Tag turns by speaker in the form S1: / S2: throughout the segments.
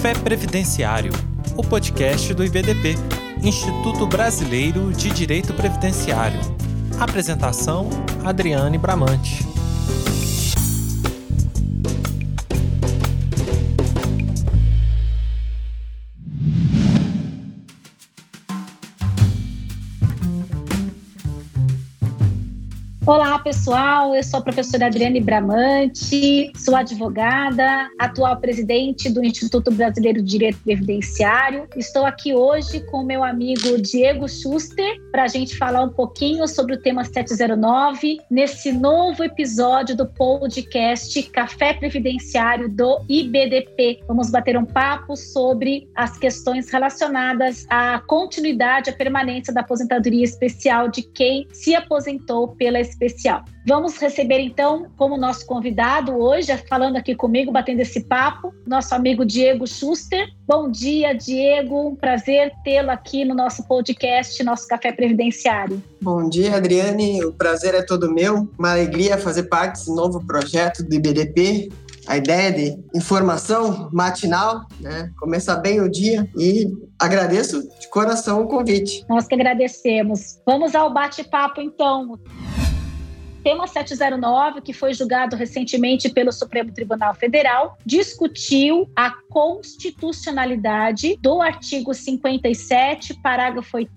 S1: Café Previdenciário, o podcast do IBDP, Instituto Brasileiro de Direito Previdenciário. Apresentação: Adriane Bramante.
S2: Pessoal. Eu sou a professora Adriane Bramante, sou advogada, atual presidente do Instituto Brasileiro de Direito Previdenciário. Estou aqui hoje com meu amigo Diego Schuster para a gente falar um pouquinho sobre o tema 709 nesse novo episódio do podcast Café Previdenciário do IBDP. Vamos bater um papo sobre as questões relacionadas à continuidade, à permanência da aposentadoria especial de quem se aposentou pela especial. Vamos receber então como nosso convidado hoje, falando aqui comigo, batendo esse papo, nosso amigo Diego Schuster. Bom dia, Diego. Um prazer tê-lo aqui no nosso podcast, nosso Café Previdenciário.
S3: Bom dia, Adriane. O prazer é todo meu. Uma alegria fazer parte desse novo projeto do IBDP a ideia de informação matinal, né? Começar bem o dia e agradeço de coração o convite.
S2: Nós que agradecemos. Vamos ao bate-papo então tema 709, que foi julgado recentemente pelo Supremo Tribunal Federal, discutiu a constitucionalidade do artigo 57, parágrafo 8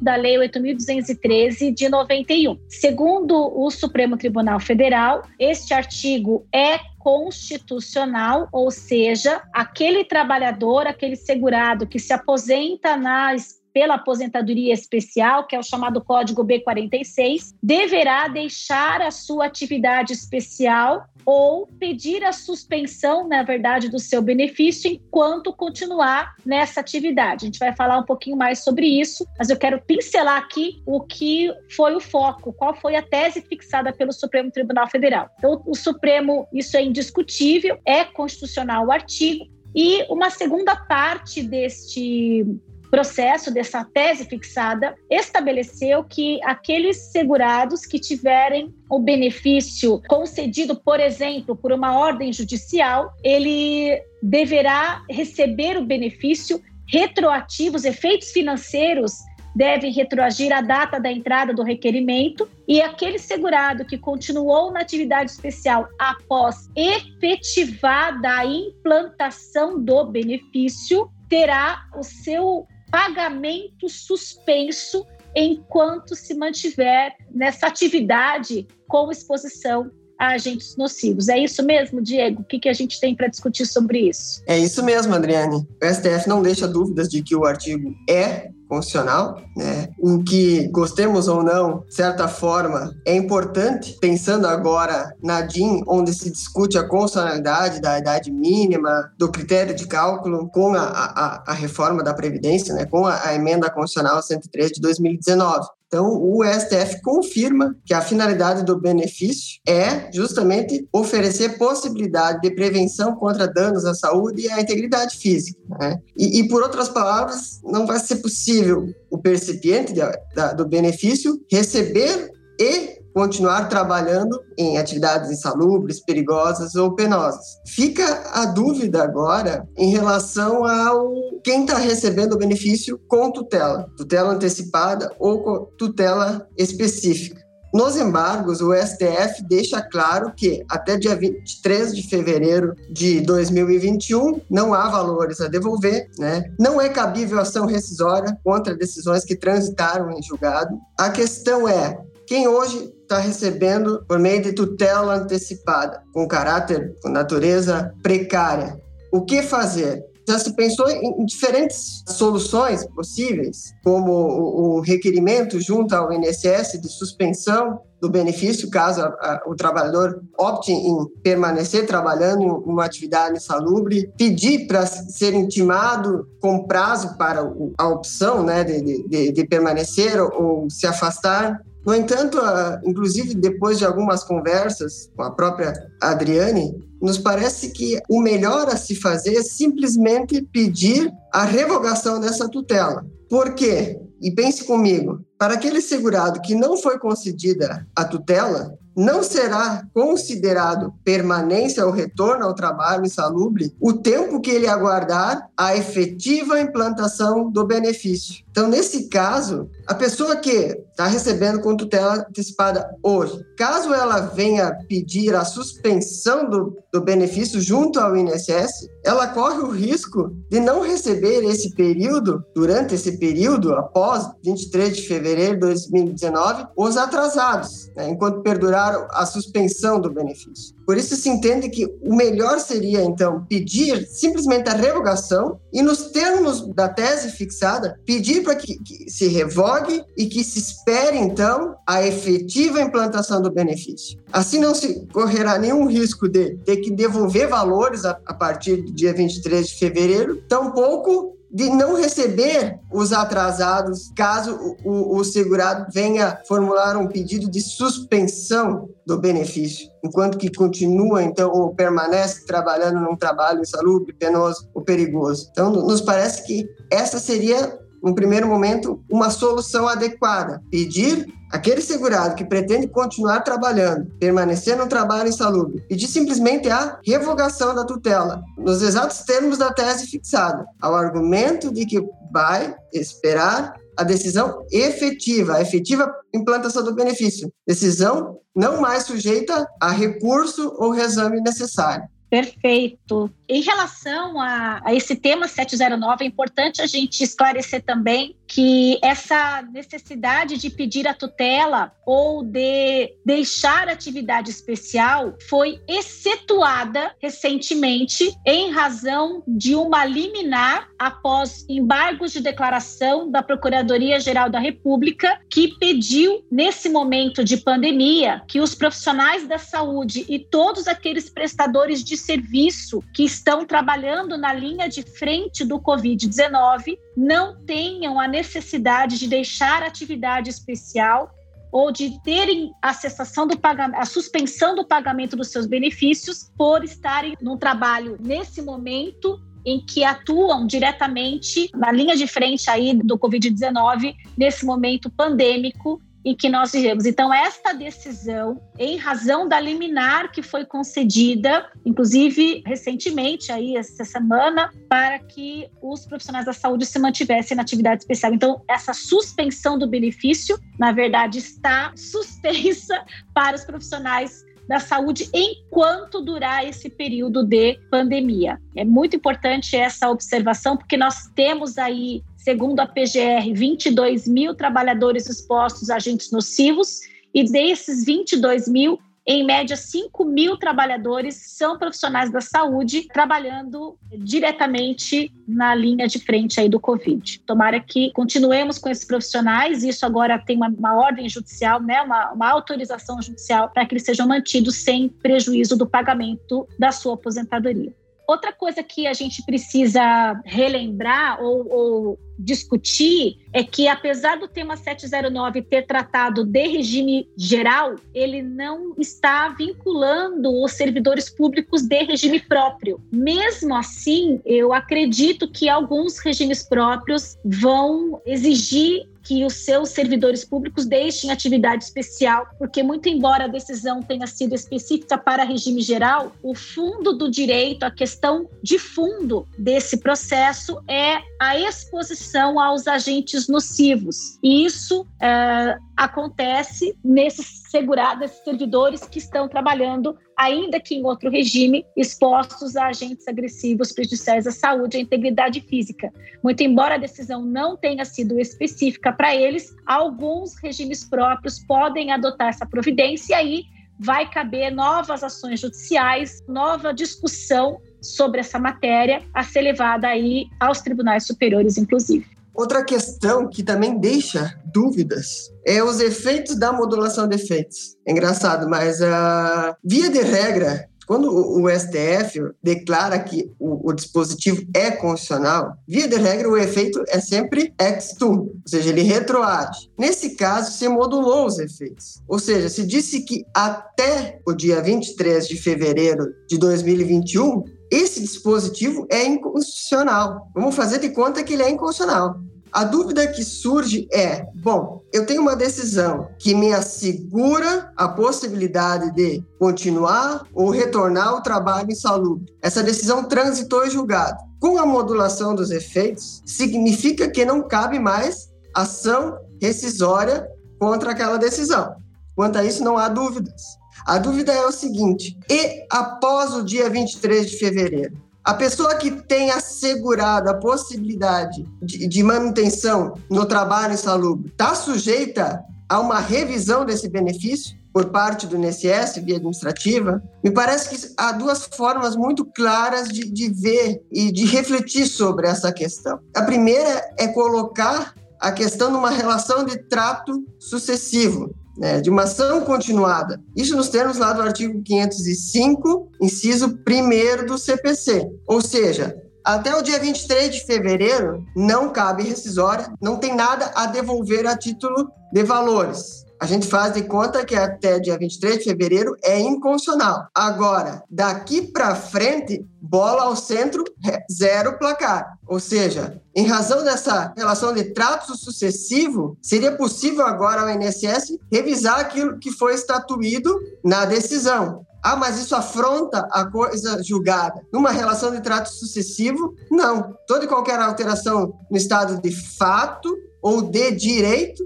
S2: da Lei 8.213 de 91. Segundo o Supremo Tribunal Federal, este artigo é constitucional, ou seja, aquele trabalhador, aquele segurado que se aposenta nas pela aposentadoria especial, que é o chamado Código B46, deverá deixar a sua atividade especial ou pedir a suspensão, na verdade, do seu benefício enquanto continuar nessa atividade. A gente vai falar um pouquinho mais sobre isso, mas eu quero pincelar aqui o que foi o foco, qual foi a tese fixada pelo Supremo Tribunal Federal. Então, o Supremo, isso é indiscutível, é constitucional o artigo, e uma segunda parte deste processo dessa tese fixada estabeleceu que aqueles segurados que tiverem o benefício concedido, por exemplo, por uma ordem judicial, ele deverá receber o benefício retroativo, os efeitos financeiros devem retroagir à data da entrada do requerimento e aquele segurado que continuou na atividade especial após efetivada a implantação do benefício terá o seu pagamento suspenso enquanto se mantiver nessa atividade com exposição a agentes nocivos. É isso mesmo, Diego? O que, que a gente tem para discutir sobre isso?
S3: É isso mesmo, Adriane. O STF não deixa dúvidas de que o artigo é constitucional, né? O que gostemos ou não, de certa forma, é importante, pensando agora na DIN, onde se discute a constitucionalidade da idade mínima, do critério de cálculo, com a, a, a reforma da Previdência, né? com a, a emenda constitucional 103 de 2019. Então, o STF confirma que a finalidade do benefício é justamente oferecer possibilidade de prevenção contra danos à saúde e à integridade física. Né? E, e, por outras palavras, não vai ser possível o percipiente de, da, do benefício receber e continuar trabalhando em atividades insalubres, perigosas ou penosas. Fica a dúvida agora em relação ao quem está recebendo o benefício com tutela, tutela antecipada ou tutela específica. Nos embargos, o STF deixa claro que até dia 23 de fevereiro de 2021 não há valores a devolver, né? Não é cabível ação rescisória contra decisões que transitaram em julgado. A questão é quem hoje está recebendo por meio de tutela antecipada, com caráter, com natureza precária. O que fazer? Já se pensou em diferentes soluções possíveis, como o requerimento junto ao INSS de suspensão do benefício, caso a, a, o trabalhador opte em permanecer trabalhando em uma atividade insalubre, pedir para ser intimado com prazo para a opção né, de, de, de permanecer ou, ou se afastar, no entanto, inclusive depois de algumas conversas com a própria Adriane, nos parece que o melhor a se fazer é simplesmente pedir a revogação dessa tutela. Por quê? E pense comigo, para aquele segurado que não foi concedida a tutela, não será considerado permanência ou retorno ao trabalho insalubre o tempo que ele aguardar a efetiva implantação do benefício. Então, nesse caso, a pessoa que está recebendo com tutela antecipada hoje, caso ela venha pedir a suspensão do, do benefício junto ao INSS, ela corre o risco de não receber esse período, durante esse período, após 23 de fevereiro de 2019, os atrasados, né, enquanto perdurar a suspensão do benefício. Por isso se entende que o melhor seria, então, pedir simplesmente a revogação e, nos termos da tese fixada, pedir para que, que, se revogue e que se espere, então, a efetiva implantação do benefício. Assim não se correrá nenhum risco de ter que devolver valores a, a partir do dia 23 de fevereiro, tampouco de não receber os atrasados caso o, o, segurado venha formular um pedido de suspensão do benefício, enquanto que continua, então, ou permanece trabalhando num trabalho insalubre, penoso ou perigoso. Então, nos parece que essa seria num primeiro momento, uma solução adequada. Pedir aquele segurado que pretende continuar trabalhando, permanecer no trabalho insalubre, pedir simplesmente a revogação da tutela, nos exatos termos da tese fixada, ao argumento de que vai esperar a decisão efetiva, a efetiva implantação do benefício. Decisão não mais sujeita a recurso ou reexame necessário.
S2: Perfeito. Em relação a, a, esse tema 709, é importante a gente esclarecer também que essa necessidade de pedir a tutela ou de deixar atividade especial foi excetuada recentemente em razão de uma liminar após embargos de declaração da Procuradoria-Geral da República, que pediu, nesse momento de pandemia, que os profissionais da saúde e todos aqueles prestadores de serviço que estão trabalhando na linha de frente do Covid-19 não tenham a necessidade de deixar atividade especial ou de terem a cessação do pagamento, a suspensão do pagamento dos seus benefícios por estarem no trabalho nesse momento em que atuam diretamente na linha de frente aí do Covid-19 nesse momento pandêmico em que nós vivemos. Então, esta decisão, em razão da liminar que foi concedida, inclusive recentemente, aí, essa semana, para que os profissionais da saúde se mantivessem na atividade especial. Então, essa suspensão do benefício, na verdade, está suspensa para os profissionais da saúde enquanto durar esse período de pandemia. É muito importante essa observação, porque nós temos aí segundo a PGR, 22 mil trabalhadores expostos a agentes nocivos, e desses 22 mil, em média, 5 mil trabalhadores são profissionais da saúde trabalhando diretamente na linha de frente aí do Covid. Tomara que continuemos com esses profissionais. Isso agora tem uma, uma ordem judicial, né, uma, uma autorização judicial para que eles sejam mantidos sem prejuízo do pagamento da sua aposentadoria. Outra coisa que a gente precisa relembrar ou, ou, discutir é que, apesar do tema 709 ter tratado de regime geral, ele não está vinculando os servidores públicos de regime próprio. Mesmo assim, eu acredito que alguns regimes próprios vão exigir que os seus servidores públicos deixem atividade especial, porque, muito embora a decisão tenha sido específica para regime geral, o fundo do direito, a questão de fundo desse processo é a exposição aos agentes nocivos. E isso é, acontece nesses segurados, servidores que estão trabalhando, ainda que em outro regime, expostos a agentes agressivos prejudiciais à saúde e à integridade física. Muito embora a decisão não tenha sido específica para eles, alguns regimes próprios podem adotar essa providência e aí vai caber novas ações judiciais, nova discussão sobre essa matéria a ser levada aí aos tribunais superiores, inclusive.
S3: Outra questão que também deixa dúvidas é os efeitos da modulação de efeitos. É engraçado, mas uh, via de regra, quando o, STF declara que o, o, dispositivo é constitucional, via de regra o efeito é sempre ex ou seja, ele retroage. Nesse caso, se modulou os efeitos. Ou seja, se disse que até o dia 23 de fevereiro de 2021, esse dispositivo é inconstitucional. Vamos fazer de conta que ele é inconstitucional. A dúvida que surge é: bom, eu tenho uma decisão que me assegura a possibilidade de continuar ou retornar ao trabalho insalubre. Essa decisão transitou em julgado. Com a modulação dos efeitos, significa que não cabe mais ação rescisória contra aquela decisão. Quanto a isso, não há dúvidas. A dúvida é o seguinte: e após o dia 23 de fevereiro? A pessoa que tem assegurado a possibilidade de, de manutenção no trabalho insalubre está sujeita a uma revisão desse benefício por parte do INSS, via administrativa? Me parece que há duas formas muito claras de, de ver e de refletir sobre essa questão. A primeira é colocar a questão numa relação de trato sucessivo né, de uma ação continuada. Isso nos termos lá do artigo 505, inciso 1 do CPC. Ou seja, até o dia 23 de fevereiro não cabe rescisória, não tem nada a devolver a título de valores. A gente faz de conta que até dia 23 de fevereiro é inconstitucional. Agora, daqui para frente, bola ao centro, zero placar. Ou seja, em razão dessa relação de trato sucessivo, seria possível agora ao INSS revisar aquilo que foi estatuído na decisão. Ah, mas isso afronta a coisa julgada. Numa relação de trato sucessivo, não. Toda e qualquer alteração no estado de fato ou de direito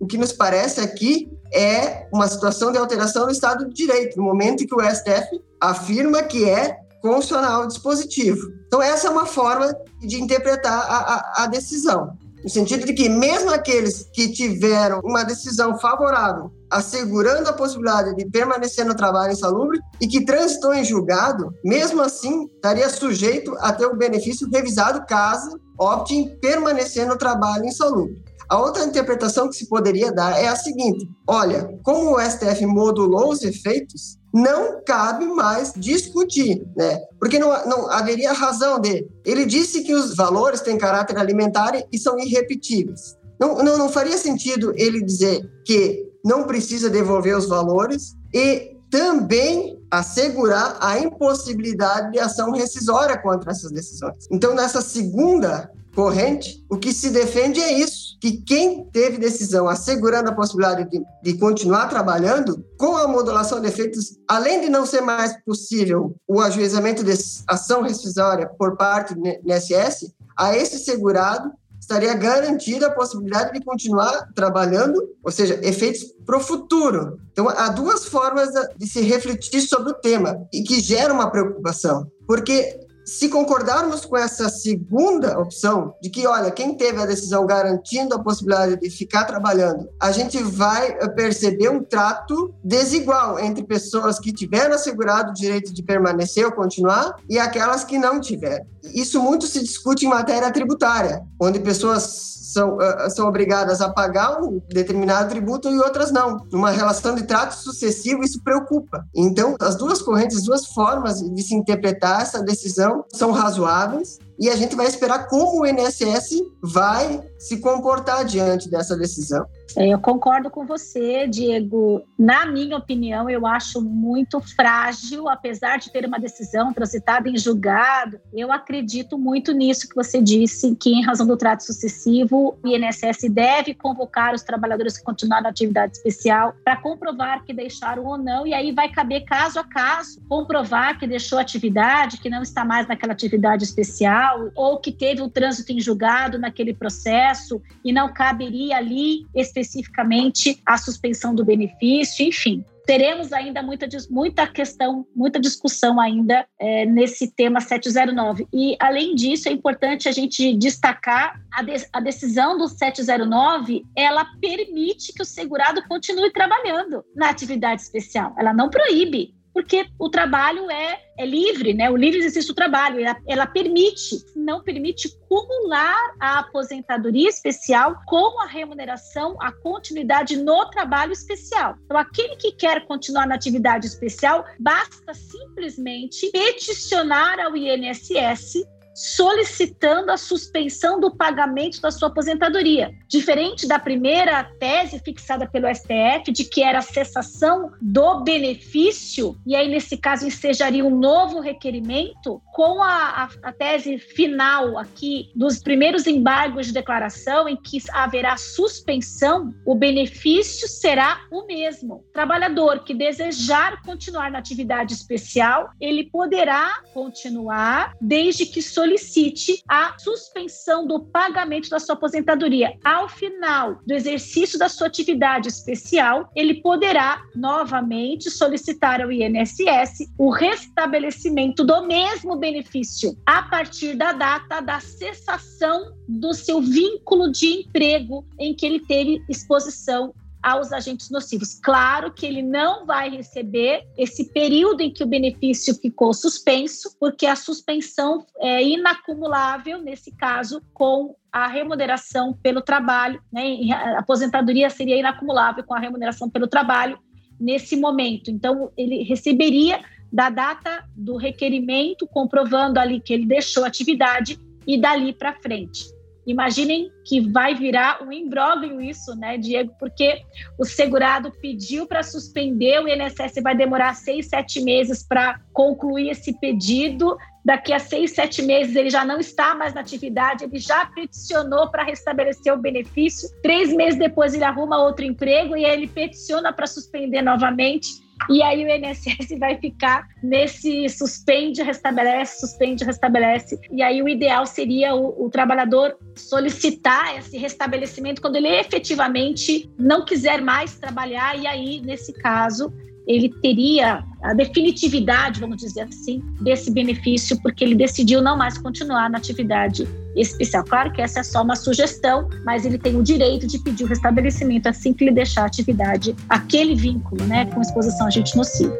S3: o que nos parece aqui é uma situação de alteração do Estado de Direito, no momento em que o STF afirma que é constitucional o dispositivo. Então, essa é uma forma de interpretar a, a, a decisão, no sentido de que, mesmo aqueles que tiveram uma decisão favorável, assegurando a possibilidade de permanecer no trabalho insalubre e que transitou em julgado, mesmo assim, estaria sujeito a ter o benefício revisado caso opte em permanecer no trabalho insalubre. A outra interpretação que se poderia dar é a seguinte: olha, como o STF modulou os efeitos, não cabe mais discutir, né? Porque não, não haveria razão de. Ele disse que os valores têm caráter alimentar e são irrepetíveis. Não, não, não faria sentido ele dizer que não precisa devolver os valores e também assegurar a impossibilidade de ação rescisória contra essas decisões. Então, nessa segunda corrente, o que se defende é isso, que quem teve decisão assegurando a possibilidade de, de, continuar trabalhando, com a modulação de efeitos, além de não ser mais possível o ajuizamento de ação rescisória por parte do INSS, a esse segurado estaria garantida a possibilidade de continuar trabalhando, ou seja, efeitos para o futuro. Então, há duas formas de se refletir sobre o tema e que gera uma preocupação, porque se concordarmos com essa segunda opção, de que, olha, quem teve a decisão garantindo a possibilidade de ficar trabalhando, a gente vai eh, perceber um trato desigual entre pessoas que tiveram assegurado o direito de permanecer ou continuar e aquelas que não tiveram. Isso muito se discute em matéria tributária, onde pessoas são, uh, são obrigadas a pagar um determinado tributo e outras não. Numa relação de trato sucessivo, isso preocupa. Então, as duas correntes, as duas formas de se interpretar essa decisão são razoáveis e a gente vai esperar como o INSS vai se comportar diante dessa decisão.
S2: É, eu concordo com você, Diego. Na minha opinião, eu acho muito frágil, apesar de ter uma decisão transitada em julgado. Eu acredito muito nisso que você disse, que em razão do trato sucessivo, o INSS deve convocar os trabalhadores que continuaram na atividade especial para comprovar que deixaram ou não, e aí vai caber caso a caso comprovar que deixou atividade, que não está mais naquela atividade especial, ou que teve um trânsito em julgado naquele processo e não caberia ali especificamente a suspensão do benefício, enfim. Teremos ainda muita, muita questão, muita discussão ainda é, nesse tema 709. E, além disso, é importante a gente destacar a, de, a decisão do 709, ela permite que o segurado continue trabalhando na atividade especial. Ela não proíbe porque o trabalho é, é livre, né? O livre exercício do trabalho, ela, ela permite, não permite cumular a aposentadoria especial com a remuneração, a continuidade no trabalho especial. Então, aquele que quer continuar na atividade especial, basta simplesmente peticionar ao INSS solicitando a suspensão do pagamento da sua aposentadoria. Diferente da primeira tese fixada pelo STF, de que era a cessação do benefício, e aí, nesse caso, ensejaria um novo requerimento, com a, a, a tese final aqui dos primeiros embargos de declaração, em que haverá suspensão, o benefício será o mesmo. Trabalhador que desejar continuar na atividade especial, ele poderá continuar desde que solicite a suspensão do pagamento da sua aposentadoria. Ao final do exercício da sua atividade especial, ele poderá novamente solicitar ao INSS o restabelecimento do mesmo benefício a partir da data da cessação do seu vínculo de emprego em que ele teve exposição aos agentes nocivos. Claro que ele não vai receber esse período em que o benefício ficou suspenso, porque a suspensão é inacumulável, nesse caso, com a remuneração pelo trabalho, né? a aposentadoria seria inacumulável com a remuneração pelo trabalho nesse momento. Então, ele receberia da data do requerimento, comprovando ali que ele deixou a atividade e dali para frente. Imaginem que vai virar um imbróglio isso, né, Diego? Porque o segurado pediu para suspender, o INSS vai demorar seis, sete meses para concluir esse pedido. Daqui a seis, sete meses ele já não está mais na atividade, ele já peticionou para restabelecer o benefício. Três meses depois ele arruma outro emprego e aí ele peticiona para suspender novamente e aí o INSS vai ficar nesse suspende, restabelece, suspende, restabelece. E aí o ideal seria o, o trabalhador solicitar esse restabelecimento quando ele efetivamente não quiser mais trabalhar. E aí, nesse caso, ele teria a definitividade, vamos dizer assim, desse benefício, porque ele decidiu não mais continuar na atividade especial. Claro que essa é só uma sugestão, mas ele tem o direito de pedir o restabelecimento assim que ele deixar a atividade, aquele vínculo né, com exposição a agente nocivo.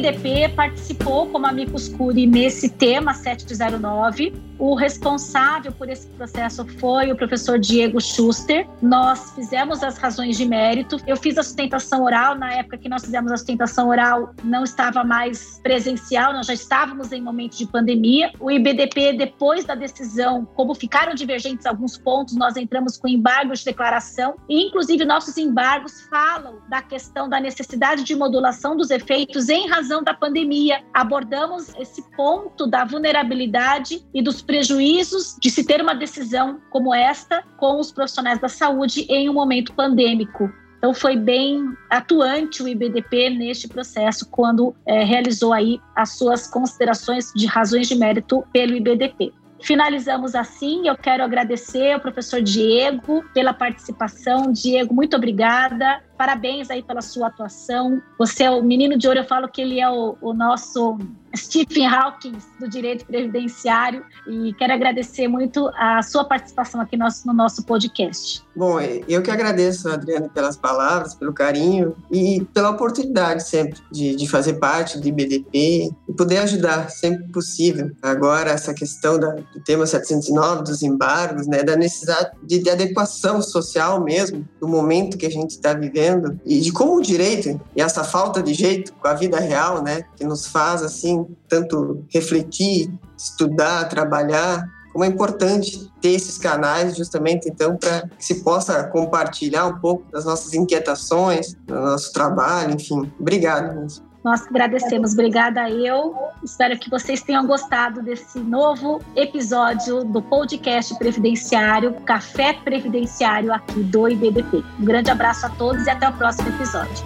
S2: IBDP participou como amicus curiae nesse tema 709. O responsável por esse processo foi o professor Diego Schuster. Nós fizemos as razões de mérito. Eu fiz a sustentação oral na época que nós fizemos a sustentação oral, não estava mais presencial, nós já estávamos em momento de pandemia. O IBDP depois da decisão, como ficaram divergentes alguns pontos, nós entramos com embargos de declaração e inclusive nossos embargos falam da questão da necessidade de modulação dos efeitos em razão da pandemia. Abordamos esse ponto da vulnerabilidade e dos prejuízos de se ter uma decisão como esta com os profissionais da saúde em um momento pandêmico. Então foi bem atuante o IBDP neste processo quando é, realizou aí as suas considerações de razões de mérito pelo IBDP. Finalizamos assim. Eu quero agradecer ao professor Diego pela participação. Diego, muito obrigada. Parabéns aí pela sua atuação. Você é o menino de ouro. Eu falo que ele é o, o nosso Stephen Hawking do direito previdenciário e quero agradecer muito a sua participação aqui no nosso, no nosso podcast.
S3: Bom, eu que agradeço, Adriana, pelas palavras, pelo carinho e pela oportunidade sempre de, de fazer parte do IBDP e poder ajudar sempre que possível. Agora, essa questão da, do tema 709, dos embargos, né, da necessidade de, de adequação social mesmo, do momento que a gente está vivendo e de como o direito e essa falta de jeito com a vida real, né, que nos faz, assim, tanto refletir, estudar, trabalhar, como é importante ter esses canais justamente então para que se possa compartilhar um pouco das nossas inquietações, do nosso trabalho, enfim. Obrigado mesmo.
S2: Nós agradecemos, obrigada eu. Espero que vocês tenham gostado desse novo episódio do podcast Previdenciário, Café Previdenciário aqui do IBDP. Um grande abraço a todos e até o próximo episódio.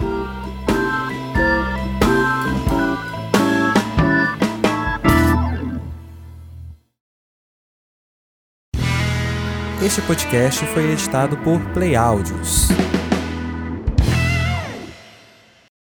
S1: Este podcast foi editado por Play Áudios.